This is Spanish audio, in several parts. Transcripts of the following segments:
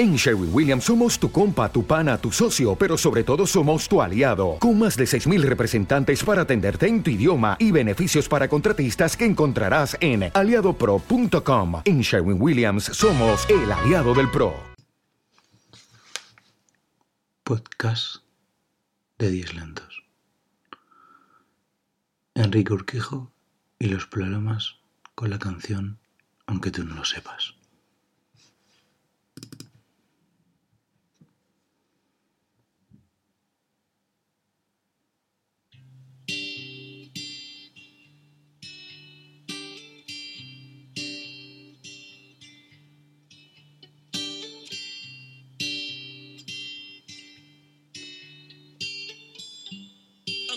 En Sherwin Williams somos tu compa, tu pana, tu socio, pero sobre todo somos tu aliado, con más de 6.000 representantes para atenderte en tu idioma y beneficios para contratistas que encontrarás en aliadopro.com. En Sherwin Williams somos el aliado del PRO. Podcast de 10 lentos. Enrique Urquijo y los problemas con la canción Aunque tú no lo sepas.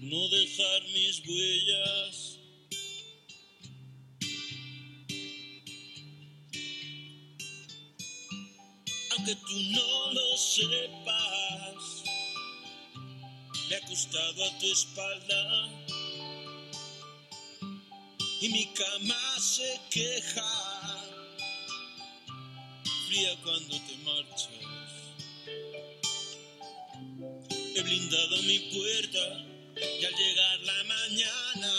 no dejar mis huellas. Aunque tú no lo sepas, me he acostado a tu espalda y mi cama se queja, fría cuando te marchas. He blindado mi puerta y al llegar la mañana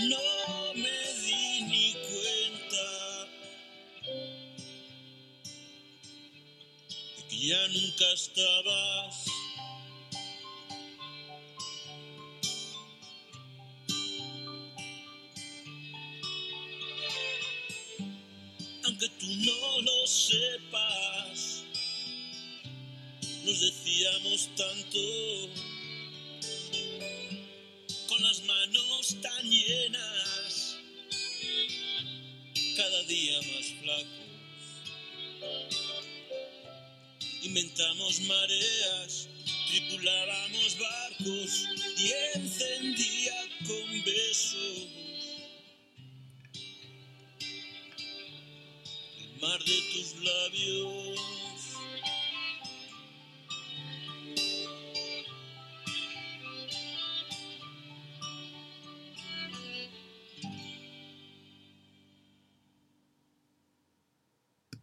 no me di ni cuenta de que ya nunca estabas. Aunque tú no lo sepas, nos decíamos tanto tan llenas, cada día más flacos. Inventamos mareas, tripulábamos barcos y encendía con besos el mar de tus labios.